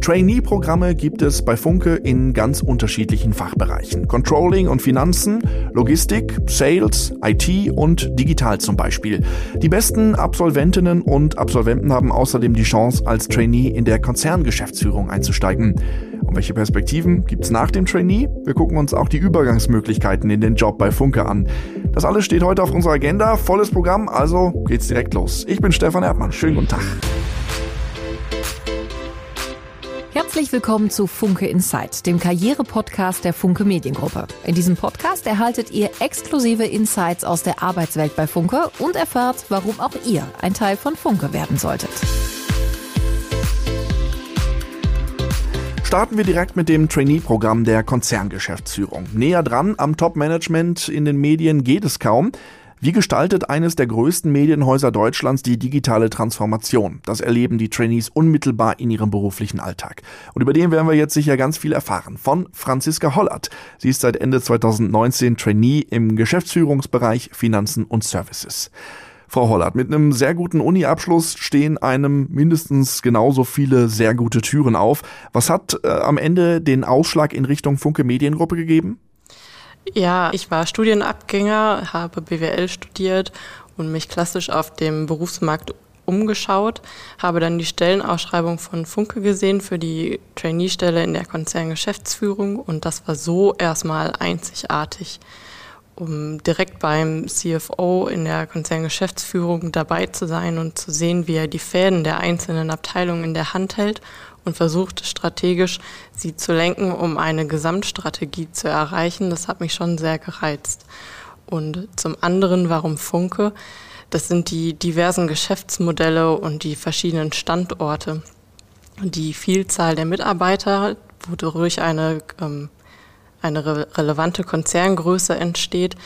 Trainee-Programme gibt es bei Funke in ganz unterschiedlichen Fachbereichen. Controlling und Finanzen, Logistik, Sales, IT und Digital zum Beispiel. Die besten Absolventinnen und Absolventen haben außerdem die Chance, als Trainee in der Konzerngeschäftsführung einzusteigen. Und welche Perspektiven gibt's nach dem Trainee? Wir gucken uns auch die Übergangsmöglichkeiten in den Job bei Funke an. Das alles steht heute auf unserer Agenda. Volles Programm, also geht's direkt los. Ich bin Stefan Erdmann. Schönen guten Tag. Herzlich willkommen zu Funke Insight, dem Karriere-Podcast der Funke Mediengruppe. In diesem Podcast erhaltet ihr exklusive Insights aus der Arbeitswelt bei Funke und erfahrt, warum auch ihr ein Teil von Funke werden solltet. Starten wir direkt mit dem Trainee-Programm der Konzerngeschäftsführung. Näher dran am Top-Management in den Medien geht es kaum. Wie gestaltet eines der größten Medienhäuser Deutschlands die digitale Transformation? Das erleben die Trainees unmittelbar in ihrem beruflichen Alltag. Und über den werden wir jetzt sicher ganz viel erfahren. Von Franziska Hollert. Sie ist seit Ende 2019 Trainee im Geschäftsführungsbereich Finanzen und Services. Frau Hollert, mit einem sehr guten Uni-Abschluss stehen einem mindestens genauso viele sehr gute Türen auf. Was hat äh, am Ende den Ausschlag in Richtung Funke Mediengruppe gegeben? Ja, ich war Studienabgänger, habe BWL studiert und mich klassisch auf dem Berufsmarkt umgeschaut, habe dann die Stellenausschreibung von Funke gesehen für die Trainee-Stelle in der Konzerngeschäftsführung und das war so erstmal einzigartig um direkt beim CFO in der Konzerngeschäftsführung dabei zu sein und zu sehen, wie er die Fäden der einzelnen Abteilungen in der Hand hält und versucht strategisch sie zu lenken, um eine Gesamtstrategie zu erreichen. Das hat mich schon sehr gereizt. Und zum anderen, warum Funke? Das sind die diversen Geschäftsmodelle und die verschiedenen Standorte. Die Vielzahl der Mitarbeiter, wodurch eine ähm, eine re relevante Konzerngröße entsteht,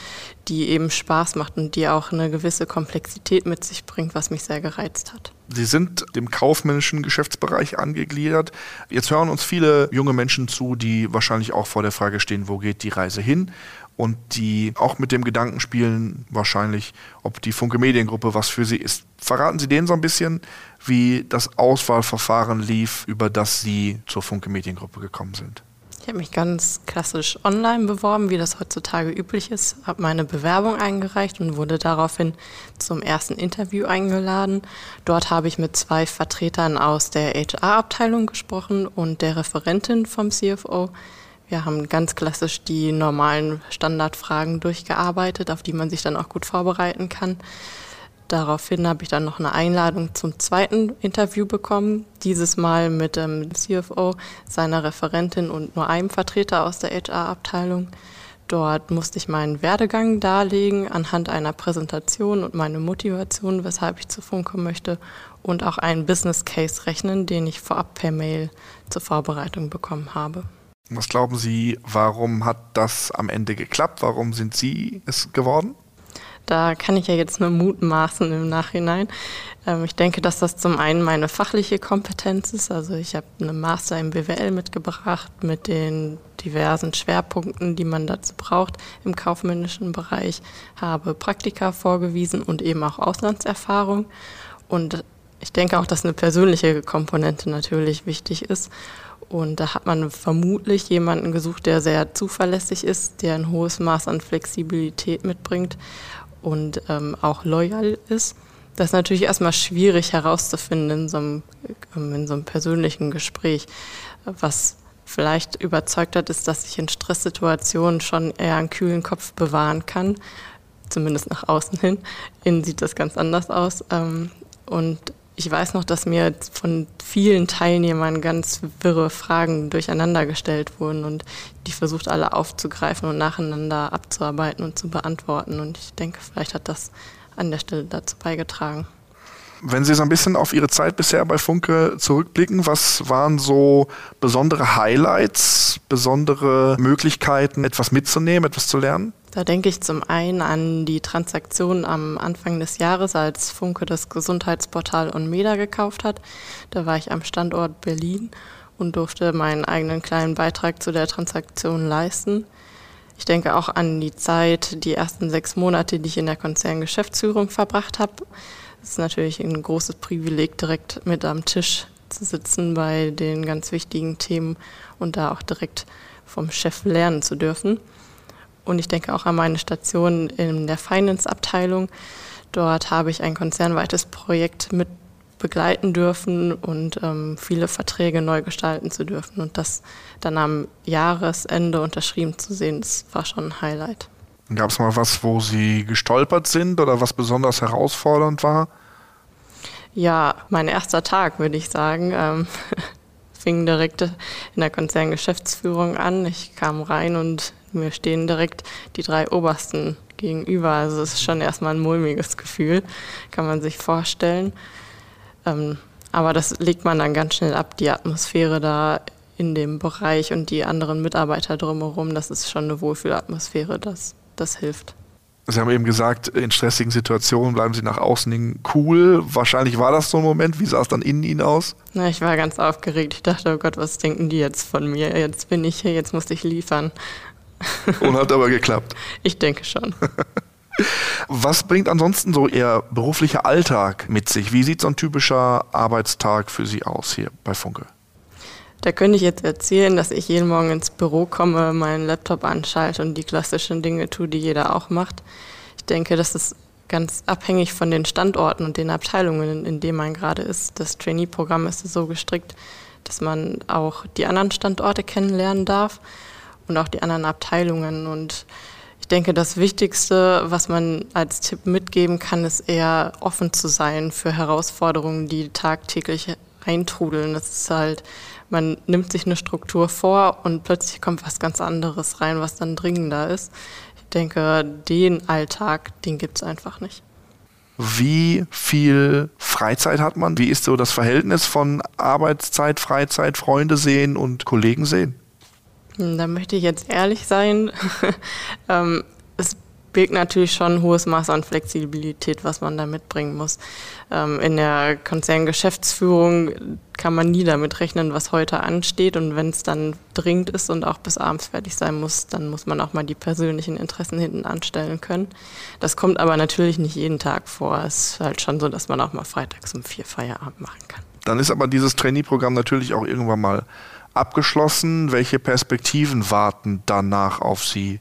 die eben Spaß macht und die auch eine gewisse Komplexität mit sich bringt, was mich sehr gereizt hat. Sie sind dem kaufmännischen Geschäftsbereich angegliedert. Jetzt hören uns viele junge Menschen zu, die wahrscheinlich auch vor der Frage stehen, wo geht die Reise hin? Und die auch mit dem Gedanken spielen, wahrscheinlich, ob die Funke Mediengruppe was für sie ist. Verraten Sie denen so ein bisschen, wie das Auswahlverfahren lief, über das Sie zur Funke Mediengruppe gekommen sind. Ich habe mich ganz klassisch online beworben, wie das heutzutage üblich ist, habe meine Bewerbung eingereicht und wurde daraufhin zum ersten Interview eingeladen. Dort habe ich mit zwei Vertretern aus der HR-Abteilung gesprochen und der Referentin vom CFO. Wir haben ganz klassisch die normalen Standardfragen durchgearbeitet, auf die man sich dann auch gut vorbereiten kann. Daraufhin habe ich dann noch eine Einladung zum zweiten Interview bekommen, dieses Mal mit dem CFO, seiner Referentin und nur einem Vertreter aus der HR-Abteilung. Dort musste ich meinen Werdegang darlegen anhand einer Präsentation und meine Motivation, weshalb ich zu Funke möchte und auch einen Business Case rechnen, den ich vorab per Mail zur Vorbereitung bekommen habe. Was glauben Sie, warum hat das am Ende geklappt? Warum sind Sie es geworden? Da kann ich ja jetzt nur mutmaßen im Nachhinein. Ähm, ich denke, dass das zum einen meine fachliche Kompetenz ist. Also ich habe eine Master im BWL mitgebracht mit den diversen Schwerpunkten, die man dazu braucht im kaufmännischen Bereich, habe Praktika vorgewiesen und eben auch Auslandserfahrung. Und ich denke auch, dass eine persönliche Komponente natürlich wichtig ist. Und da hat man vermutlich jemanden gesucht, der sehr zuverlässig ist, der ein hohes Maß an Flexibilität mitbringt und ähm, auch loyal ist. Das ist natürlich erstmal schwierig herauszufinden in so, einem, ähm, in so einem persönlichen Gespräch. Was vielleicht überzeugt hat, ist, dass ich in Stresssituationen schon eher einen kühlen Kopf bewahren kann, zumindest nach außen hin. Innen sieht das ganz anders aus. Ähm, und ich weiß noch, dass mir von vielen Teilnehmern ganz wirre Fragen durcheinander gestellt wurden und die versucht alle aufzugreifen und nacheinander abzuarbeiten und zu beantworten. Und ich denke, vielleicht hat das an der Stelle dazu beigetragen. Wenn Sie so ein bisschen auf Ihre Zeit bisher bei Funke zurückblicken, was waren so besondere Highlights, besondere Möglichkeiten, etwas mitzunehmen, etwas zu lernen? Da denke ich zum einen an die Transaktion am Anfang des Jahres, als Funke das Gesundheitsportal Onmeda gekauft hat. Da war ich am Standort Berlin und durfte meinen eigenen kleinen Beitrag zu der Transaktion leisten. Ich denke auch an die Zeit, die ersten sechs Monate, die ich in der Konzerngeschäftsführung verbracht habe. Es ist natürlich ein großes Privileg, direkt mit am Tisch zu sitzen bei den ganz wichtigen Themen und da auch direkt vom Chef lernen zu dürfen. Und ich denke auch an meine Station in der Finance-Abteilung. Dort habe ich ein konzernweites Projekt mit begleiten dürfen und ähm, viele Verträge neu gestalten zu dürfen. Und das dann am Jahresende unterschrieben zu sehen, das war schon ein Highlight. Gab es mal was, wo Sie gestolpert sind oder was besonders herausfordernd war? Ja, mein erster Tag, würde ich sagen. Ähm, fing direkt in der Konzerngeschäftsführung an. Ich kam rein und mir stehen direkt die drei Obersten gegenüber. Also es ist schon erstmal ein mulmiges Gefühl, kann man sich vorstellen. Ähm, aber das legt man dann ganz schnell ab, die Atmosphäre da in dem Bereich und die anderen Mitarbeiter drumherum. Das ist schon eine Wohlfühlatmosphäre, das, das hilft. Sie haben eben gesagt, in stressigen Situationen bleiben Sie nach außen hin cool. Wahrscheinlich war das so ein Moment. Wie sah es dann innen Ihnen aus? Na, ich war ganz aufgeregt. Ich dachte, oh Gott, was denken die jetzt von mir? Jetzt bin ich hier, jetzt muss ich liefern. Und hat aber geklappt. Ich denke schon. Was bringt ansonsten so Ihr beruflicher Alltag mit sich? Wie sieht so ein typischer Arbeitstag für Sie aus hier bei Funke? Da könnte ich jetzt erzählen, dass ich jeden Morgen ins Büro komme, meinen Laptop anschalte und die klassischen Dinge tue, die jeder auch macht. Ich denke, das ist ganz abhängig von den Standorten und den Abteilungen, in denen man gerade ist. Das Trainee-Programm ist so gestrickt, dass man auch die anderen Standorte kennenlernen darf und auch die anderen Abteilungen. Und ich denke, das Wichtigste, was man als Tipp mitgeben kann, ist eher offen zu sein für Herausforderungen, die tagtäglich eintrudeln. Das ist halt man nimmt sich eine Struktur vor und plötzlich kommt was ganz anderes rein, was dann dringender ist. Ich denke, den Alltag, den gibt es einfach nicht. Wie viel Freizeit hat man? Wie ist so das Verhältnis von Arbeitszeit, Freizeit, Freunde sehen und Kollegen sehen? Da möchte ich jetzt ehrlich sein. Ähm, es birgt natürlich schon ein hohes Maß an Flexibilität, was man da mitbringen muss. Ähm, in der Konzerngeschäftsführung kann man nie damit rechnen, was heute ansteht. Und wenn es dann dringend ist und auch bis abends fertig sein muss, dann muss man auch mal die persönlichen Interessen hinten anstellen können. Das kommt aber natürlich nicht jeden Tag vor. Es ist halt schon so, dass man auch mal freitags um vier Feierabend machen kann. Dann ist aber dieses Trainee-Programm natürlich auch irgendwann mal abgeschlossen. Welche Perspektiven warten danach auf Sie?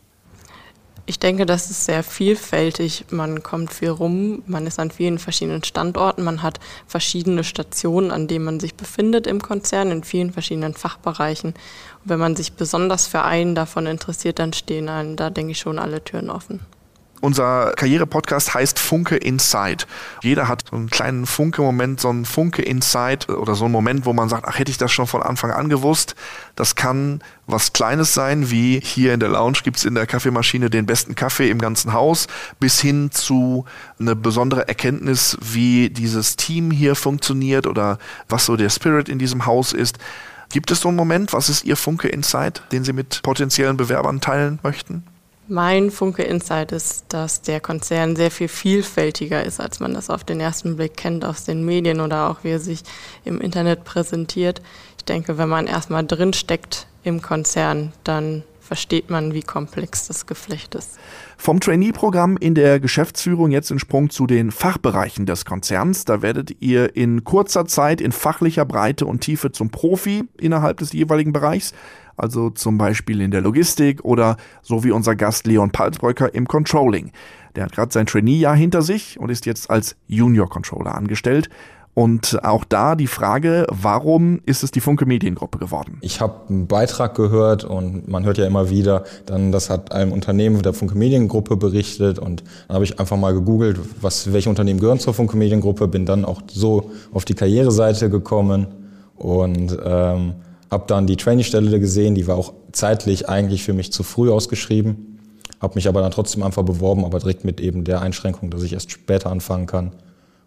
Ich denke, das ist sehr vielfältig. Man kommt viel rum, man ist an vielen verschiedenen Standorten, man hat verschiedene Stationen, an denen man sich befindet im Konzern, in vielen verschiedenen Fachbereichen. Und wenn man sich besonders für einen davon interessiert, dann stehen einem da, denke ich, schon alle Türen offen. Unser Karriere-Podcast heißt Funke Inside. Jeder hat so einen kleinen Funke-Moment, so einen Funke Inside oder so einen Moment, wo man sagt, ach, hätte ich das schon von Anfang an gewusst. Das kann was Kleines sein, wie hier in der Lounge gibt's in der Kaffeemaschine den besten Kaffee im ganzen Haus, bis hin zu eine besondere Erkenntnis, wie dieses Team hier funktioniert oder was so der Spirit in diesem Haus ist. Gibt es so einen Moment, was ist Ihr Funke Insight, den Sie mit potenziellen Bewerbern teilen möchten? Mein Funke Insight ist, dass der Konzern sehr viel vielfältiger ist, als man das auf den ersten Blick kennt aus den Medien oder auch wie er sich im Internet präsentiert. Ich denke, wenn man erstmal drin steckt im Konzern, dann versteht man, wie komplex das Geflecht ist. Vom Trainee-Programm in der Geschäftsführung jetzt ein Sprung zu den Fachbereichen des Konzerns. Da werdet ihr in kurzer Zeit in fachlicher Breite und Tiefe zum Profi innerhalb des jeweiligen Bereichs also zum Beispiel in der Logistik oder so wie unser Gast Leon Palsbröcker im Controlling. Der hat gerade sein Trainee-Jahr hinter sich und ist jetzt als Junior Controller angestellt. Und auch da die Frage, warum ist es die Funke Mediengruppe geworden? Ich habe einen Beitrag gehört und man hört ja immer wieder, dann das hat einem Unternehmen der Funke Mediengruppe berichtet und dann habe ich einfach mal gegoogelt, was, welche Unternehmen gehören zur Funke Mediengruppe, bin dann auch so auf die Karriereseite gekommen und ähm, habe dann die Trainee-Stelle gesehen, die war auch zeitlich eigentlich für mich zu früh ausgeschrieben. Habe mich aber dann trotzdem einfach beworben, aber direkt mit eben der Einschränkung, dass ich erst später anfangen kann.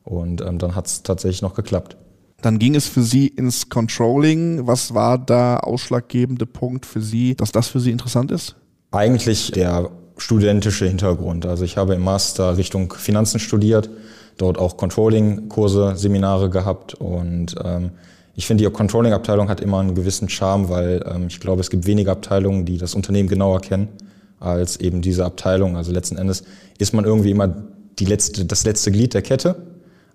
Und ähm, dann hat es tatsächlich noch geklappt. Dann ging es für Sie ins Controlling. Was war da ausschlaggebende Punkt für Sie, dass das für Sie interessant ist? Eigentlich der studentische Hintergrund. Also ich habe im Master Richtung Finanzen studiert, dort auch Controlling-Kurse, Seminare gehabt und ähm, ich finde, die Controlling-Abteilung hat immer einen gewissen Charme, weil ähm, ich glaube, es gibt wenige Abteilungen, die das Unternehmen genauer kennen als eben diese Abteilung. Also letzten Endes ist man irgendwie immer die letzte, das letzte Glied der Kette,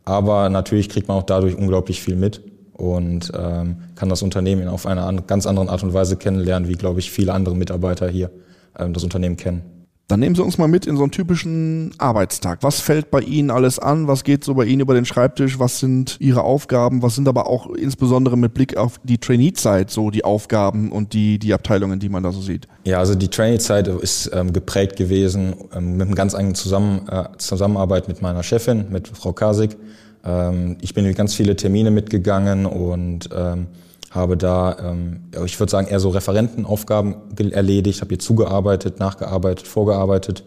aber natürlich kriegt man auch dadurch unglaublich viel mit. und ähm, kann das Unternehmen auf eine ganz andere Art und Weise kennenlernen, wie, glaube ich, viele andere Mitarbeiter hier ähm, das Unternehmen kennen. Dann nehmen Sie uns mal mit in so einen typischen Arbeitstag. Was fällt bei Ihnen alles an? Was geht so bei Ihnen über den Schreibtisch? Was sind Ihre Aufgaben? Was sind aber auch insbesondere mit Blick auf die Trainee-Zeit so die Aufgaben und die, die Abteilungen, die man da so sieht? Ja, also die Trainee-Zeit ist ähm, geprägt gewesen ähm, mit einem ganz engen Zusammen, äh, Zusammenarbeit mit meiner Chefin, mit Frau Kasig. Ähm, ich bin in ganz viele Termine mitgegangen und ähm, habe da, ähm, ich würde sagen, eher so Referentenaufgaben erledigt, habe hier zugearbeitet, nachgearbeitet, vorgearbeitet.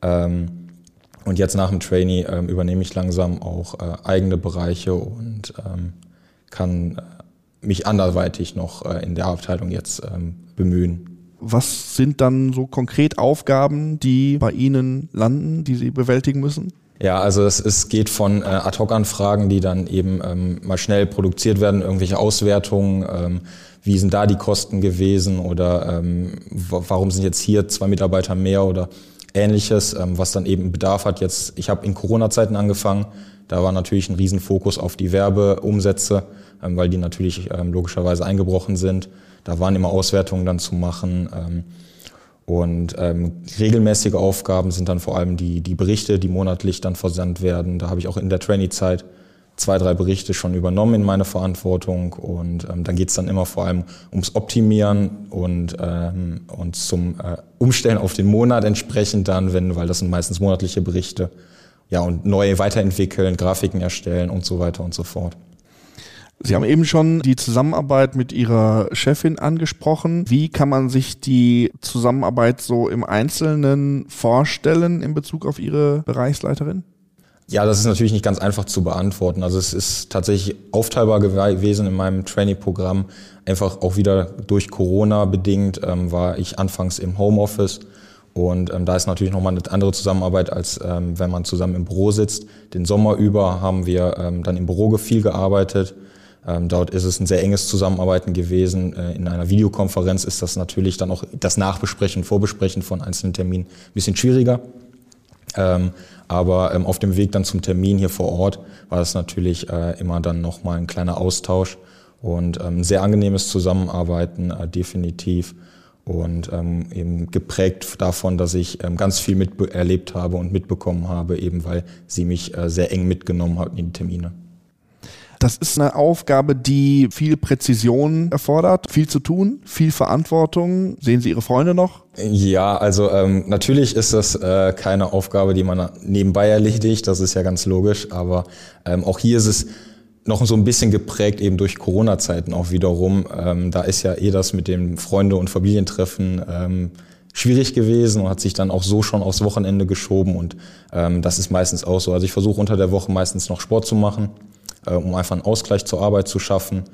Ähm, und jetzt nach dem Trainee ähm, übernehme ich langsam auch äh, eigene Bereiche und ähm, kann äh, mich anderweitig noch äh, in der Abteilung jetzt ähm, bemühen. Was sind dann so konkret Aufgaben, die bei Ihnen landen, die Sie bewältigen müssen? Ja, also es, es geht von äh, Ad-Hoc-Anfragen, die dann eben ähm, mal schnell produziert werden, irgendwelche Auswertungen, ähm, wie sind da die Kosten gewesen oder ähm, warum sind jetzt hier zwei Mitarbeiter mehr oder ähnliches, ähm, was dann eben Bedarf hat. Jetzt, ich habe in Corona-Zeiten angefangen, da war natürlich ein Riesenfokus auf die Werbeumsätze, ähm, weil die natürlich ähm, logischerweise eingebrochen sind. Da waren immer Auswertungen dann zu machen. Ähm, und ähm, regelmäßige Aufgaben sind dann vor allem die, die Berichte, die monatlich dann versandt werden. Da habe ich auch in der Trainee-Zeit zwei, drei Berichte schon übernommen in meine Verantwortung. Und ähm, dann geht es dann immer vor allem ums Optimieren und, ähm, und zum äh, Umstellen auf den Monat entsprechend dann, wenn, weil das sind meistens monatliche Berichte. Ja, und neue weiterentwickeln, Grafiken erstellen und so weiter und so fort. Sie haben eben schon die Zusammenarbeit mit Ihrer Chefin angesprochen. Wie kann man sich die Zusammenarbeit so im Einzelnen vorstellen in Bezug auf Ihre Bereichsleiterin? Ja, das ist natürlich nicht ganz einfach zu beantworten. Also es ist tatsächlich aufteilbar gewesen in meinem Trainee-Programm. Einfach auch wieder durch Corona bedingt ähm, war ich anfangs im Homeoffice. Und ähm, da ist natürlich nochmal eine andere Zusammenarbeit, als ähm, wenn man zusammen im Büro sitzt. Den Sommer über haben wir ähm, dann im Büro viel gearbeitet. Ähm, dort ist es ein sehr enges Zusammenarbeiten gewesen. Äh, in einer Videokonferenz ist das natürlich dann auch das Nachbesprechen, Vorbesprechen von einzelnen Terminen ein bisschen schwieriger. Ähm, aber ähm, auf dem Weg dann zum Termin hier vor Ort war das natürlich äh, immer dann nochmal ein kleiner Austausch und ein sehr angenehmes Zusammenarbeiten, äh, definitiv. Und eben geprägt davon, dass ich ganz viel mit erlebt habe und mitbekommen habe, eben weil sie mich sehr eng mitgenommen hat in die Termine. Das ist eine Aufgabe, die viel Präzision erfordert, viel zu tun, viel Verantwortung. Sehen Sie Ihre Freunde noch? Ja, also ähm, natürlich ist das äh, keine Aufgabe, die man nebenbei erledigt, das ist ja ganz logisch, aber ähm, auch hier ist es noch so ein bisschen geprägt eben durch Corona-Zeiten auch wiederum. Ähm, da ist ja eh das mit dem Freunde- und Familientreffen ähm, schwierig gewesen und hat sich dann auch so schon aufs Wochenende geschoben und ähm, das ist meistens auch so. Also ich versuche unter der Woche meistens noch Sport zu machen äh, um einfach einen Ausgleich zur Arbeit zu schaffen.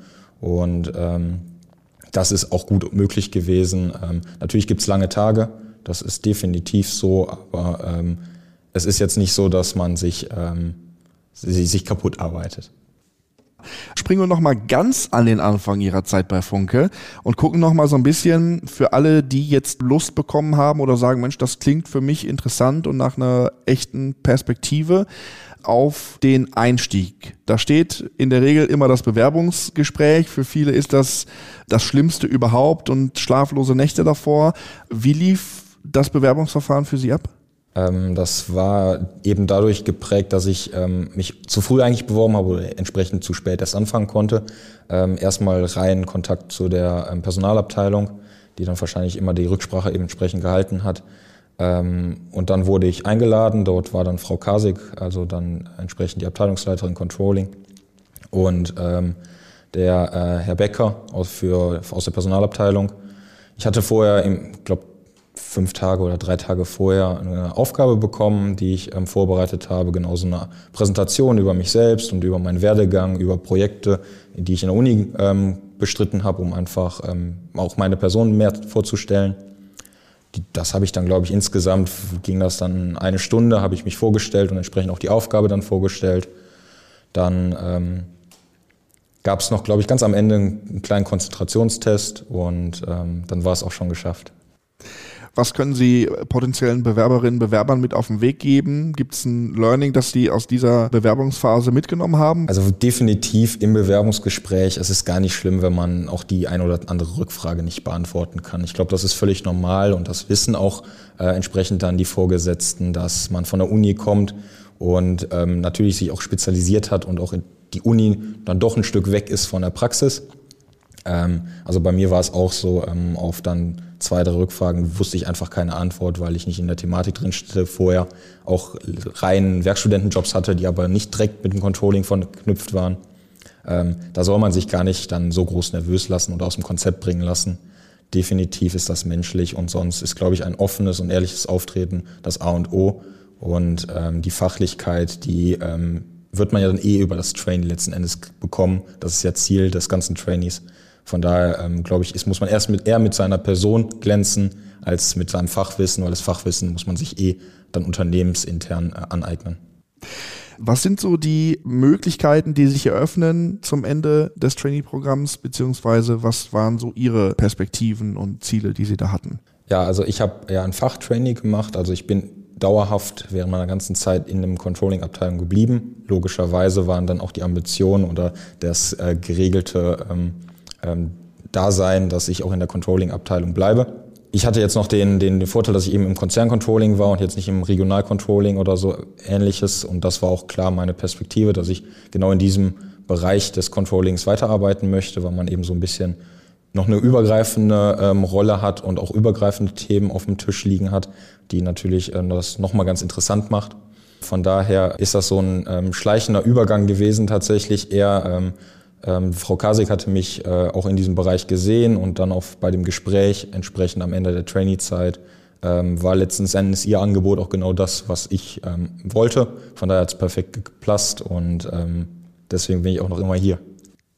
Und ähm, das ist auch gut möglich gewesen. Ähm, natürlich gibt's lange Tage, das ist definitiv so, aber ähm, es ist jetzt nicht so, dass man sich, ähm, sich kaputt arbeitet. Springen wir noch mal ganz an den Anfang Ihrer Zeit bei Funke und gucken noch mal so ein bisschen für alle, die jetzt Lust bekommen haben oder sagen, Mensch, das klingt für mich interessant und nach einer echten Perspektive auf den Einstieg. Da steht in der Regel immer das Bewerbungsgespräch. Für viele ist das das Schlimmste überhaupt und schlaflose Nächte davor. Wie lief das Bewerbungsverfahren für Sie ab? Ähm, das war eben dadurch geprägt, dass ich ähm, mich zu früh eigentlich beworben habe oder entsprechend zu spät erst anfangen konnte. Ähm, erstmal rein Kontakt zu der Personalabteilung, die dann wahrscheinlich immer die Rücksprache eben entsprechend gehalten hat. Und dann wurde ich eingeladen. Dort war dann Frau Kasig, also dann entsprechend die Abteilungsleiterin Controlling. Und der äh, Herr Becker aus, für, aus der Personalabteilung. Ich hatte vorher, ich glaube, fünf Tage oder drei Tage vorher eine Aufgabe bekommen, die ich ähm, vorbereitet habe, genauso eine Präsentation über mich selbst und über meinen Werdegang, über Projekte, die ich in der Uni ähm, bestritten habe, um einfach ähm, auch meine Person mehr vorzustellen die, das habe ich dann, glaube ich, insgesamt ging das dann eine Stunde, habe ich mich vorgestellt und entsprechend auch die Aufgabe dann vorgestellt. Dann ähm, gab es noch, glaube ich, ganz am Ende einen kleinen Konzentrationstest und ähm, dann war es auch schon geschafft. Was können Sie potenziellen Bewerberinnen, Bewerbern mit auf den Weg geben? Gibt es ein Learning, das Sie aus dieser Bewerbungsphase mitgenommen haben? Also definitiv im Bewerbungsgespräch. Es ist gar nicht schlimm, wenn man auch die ein oder andere Rückfrage nicht beantworten kann. Ich glaube, das ist völlig normal und das wissen auch äh, entsprechend dann die Vorgesetzten, dass man von der Uni kommt und ähm, natürlich sich auch spezialisiert hat und auch die Uni dann doch ein Stück weg ist von der Praxis. Ähm, also bei mir war es auch so, ähm, auf dann zwei, drei Rückfragen wusste ich einfach keine Antwort, weil ich nicht in der Thematik drin stehe, vorher auch rein Werkstudentenjobs hatte, die aber nicht direkt mit dem Controlling verknüpft waren. Ähm, da soll man sich gar nicht dann so groß nervös lassen oder aus dem Konzept bringen lassen. Definitiv ist das menschlich und sonst ist, glaube ich, ein offenes und ehrliches Auftreten das A und O. Und ähm, die Fachlichkeit, die ähm, wird man ja dann eh über das Training letzten Endes bekommen. Das ist ja Ziel des ganzen Trainees. Von daher ähm, glaube ich, ist, muss man erst mit, eher mit seiner Person glänzen als mit seinem Fachwissen, weil das Fachwissen muss man sich eh dann unternehmensintern äh, aneignen. Was sind so die Möglichkeiten, die sich eröffnen zum Ende des Trainee-Programms, beziehungsweise was waren so Ihre Perspektiven und Ziele, die Sie da hatten? Ja, also ich habe ja ein Fachtrainee gemacht, also ich bin dauerhaft während meiner ganzen Zeit in dem Controlling-Abteilung geblieben. Logischerweise waren dann auch die Ambitionen oder das äh, geregelte ähm, ähm, da sein, dass ich auch in der Controlling-Abteilung bleibe. Ich hatte jetzt noch den, den, den Vorteil, dass ich eben im Konzerncontrolling war und jetzt nicht im Regionalcontrolling oder so ähnliches. Und das war auch klar meine Perspektive, dass ich genau in diesem Bereich des Controllings weiterarbeiten möchte, weil man eben so ein bisschen noch eine übergreifende ähm, Rolle hat und auch übergreifende Themen auf dem Tisch liegen hat, die natürlich äh, das nochmal ganz interessant macht. Von daher ist das so ein ähm, schleichender Übergang gewesen tatsächlich eher ähm, ähm, Frau Kasik hatte mich äh, auch in diesem Bereich gesehen und dann auch bei dem Gespräch entsprechend am Ende der Trainee-Zeit ähm, war letzten Endes ihr Angebot auch genau das, was ich ähm, wollte. Von daher hat es perfekt gepasst und ähm, deswegen bin ich auch noch immer hier.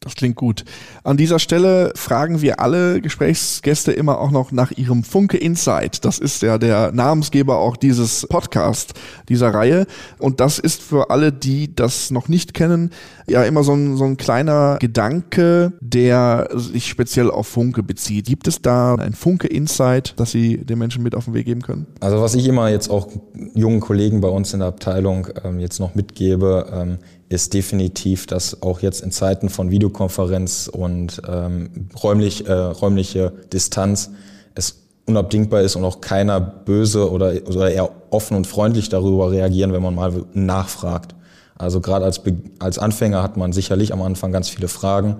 Das klingt gut. An dieser Stelle fragen wir alle Gesprächsgäste immer auch noch nach ihrem Funke Insight. Das ist ja der Namensgeber auch dieses Podcast, dieser Reihe. Und das ist für alle, die das noch nicht kennen, ja immer so ein, so ein kleiner Gedanke, der sich speziell auf Funke bezieht. Gibt es da ein Funke Insight, das Sie den Menschen mit auf den Weg geben können? Also was ich immer jetzt auch jungen Kollegen bei uns in der Abteilung ähm, jetzt noch mitgebe, ähm, ist definitiv, dass auch jetzt in Zeiten von Videokonferenz und ähm, räumlich, äh, räumliche Distanz es unabdingbar ist und auch keiner böse oder, oder eher offen und freundlich darüber reagieren, wenn man mal nachfragt. Also gerade als, als Anfänger hat man sicherlich am Anfang ganz viele Fragen.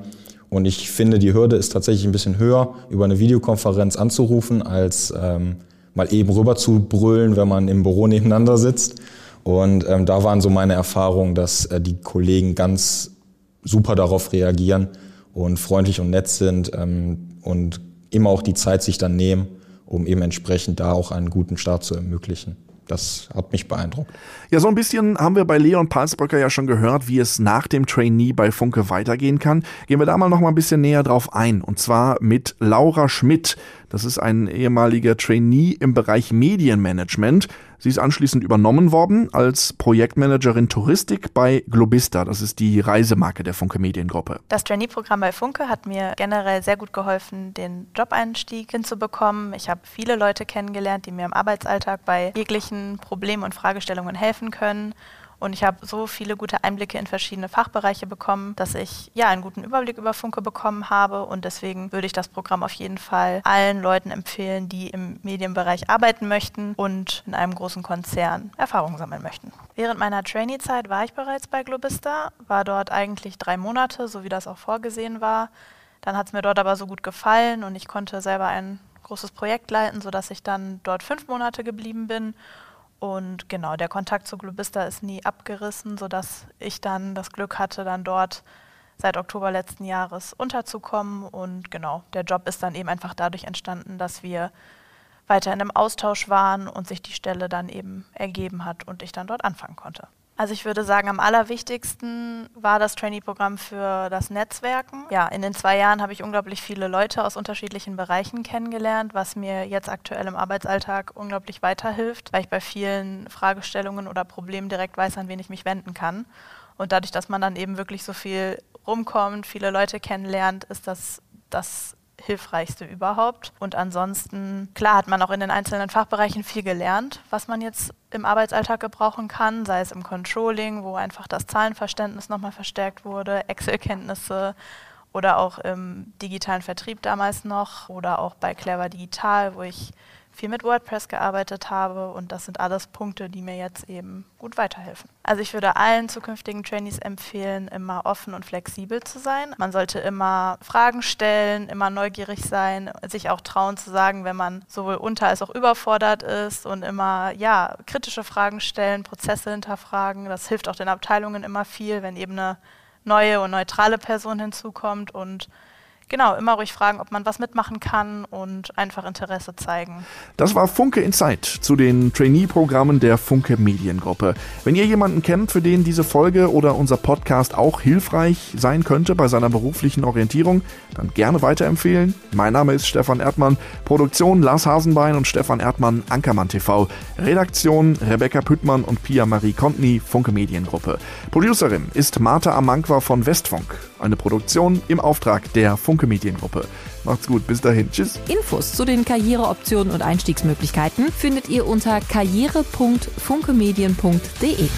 Und ich finde, die Hürde ist tatsächlich ein bisschen höher, über eine Videokonferenz anzurufen, als ähm, mal eben rüber zu brüllen, wenn man im Büro nebeneinander sitzt. Und ähm, da waren so meine Erfahrungen, dass äh, die Kollegen ganz super darauf reagieren und freundlich und nett sind ähm, und immer auch die Zeit sich dann nehmen, um eben entsprechend da auch einen guten Start zu ermöglichen. Das hat mich beeindruckt. Ja, so ein bisschen haben wir bei Leon Palsbröcker ja schon gehört, wie es nach dem Trainee bei Funke weitergehen kann. Gehen wir da mal noch mal ein bisschen näher drauf ein. Und zwar mit Laura Schmidt. Das ist ein ehemaliger Trainee im Bereich Medienmanagement. Sie ist anschließend übernommen worden als Projektmanagerin Touristik bei Globista. Das ist die Reisemarke der Funke Mediengruppe. Das Trainee-Programm bei Funke hat mir generell sehr gut geholfen, den Job-Einstieg hinzubekommen. Ich habe viele Leute kennengelernt, die mir im Arbeitsalltag bei jeglichen Problemen und Fragestellungen helfen können. Und ich habe so viele gute Einblicke in verschiedene Fachbereiche bekommen, dass ich ja einen guten Überblick über Funke bekommen habe. Und deswegen würde ich das Programm auf jeden Fall allen Leuten empfehlen, die im Medienbereich arbeiten möchten und in einem großen Konzern Erfahrung sammeln möchten. Während meiner Trainee-Zeit war ich bereits bei Globista, war dort eigentlich drei Monate, so wie das auch vorgesehen war. Dann hat es mir dort aber so gut gefallen und ich konnte selber ein großes Projekt leiten, sodass ich dann dort fünf Monate geblieben bin und genau, der Kontakt zu Globista ist nie abgerissen, sodass ich dann das Glück hatte, dann dort seit Oktober letzten Jahres unterzukommen. Und genau, der Job ist dann eben einfach dadurch entstanden, dass wir weiter in einem Austausch waren und sich die Stelle dann eben ergeben hat und ich dann dort anfangen konnte. Also ich würde sagen, am allerwichtigsten war das Trainee-Programm für das Netzwerken. Ja, in den zwei Jahren habe ich unglaublich viele Leute aus unterschiedlichen Bereichen kennengelernt, was mir jetzt aktuell im Arbeitsalltag unglaublich weiterhilft, weil ich bei vielen Fragestellungen oder Problemen direkt weiß, an wen ich mich wenden kann. Und dadurch, dass man dann eben wirklich so viel rumkommt, viele Leute kennenlernt, ist das das hilfreichste überhaupt. Und ansonsten, klar, hat man auch in den einzelnen Fachbereichen viel gelernt, was man jetzt im Arbeitsalltag gebrauchen kann, sei es im Controlling, wo einfach das Zahlenverständnis nochmal verstärkt wurde, Excel-Kenntnisse oder auch im digitalen Vertrieb damals noch oder auch bei Clever Digital, wo ich viel mit WordPress gearbeitet habe und das sind alles Punkte, die mir jetzt eben gut weiterhelfen. Also ich würde allen zukünftigen Trainees empfehlen, immer offen und flexibel zu sein. Man sollte immer Fragen stellen, immer neugierig sein, sich auch trauen zu sagen, wenn man sowohl unter als auch überfordert ist und immer ja, kritische Fragen stellen, Prozesse hinterfragen. Das hilft auch den Abteilungen immer viel, wenn eben eine neue und neutrale Person hinzukommt und genau, immer ruhig fragen, ob man was mitmachen kann und einfach Interesse zeigen. Das war Funke Insight zu den Trainee-Programmen der Funke Mediengruppe. Wenn ihr jemanden kennt, für den diese Folge oder unser Podcast auch hilfreich sein könnte bei seiner beruflichen Orientierung, dann gerne weiterempfehlen. Mein Name ist Stefan Erdmann, Produktion Lars Hasenbein und Stefan Erdmann, Ankermann TV, Redaktion Rebecca Püttmann und Pia Marie Kontny, Funke Mediengruppe. Producerin ist Martha Amankwa von Westfunk. Eine Produktion im Auftrag der Funke Mediengruppe. Macht's gut, bis dahin. Tschüss. Infos zu den Karriereoptionen und Einstiegsmöglichkeiten findet ihr unter karriere.funkemedien.de.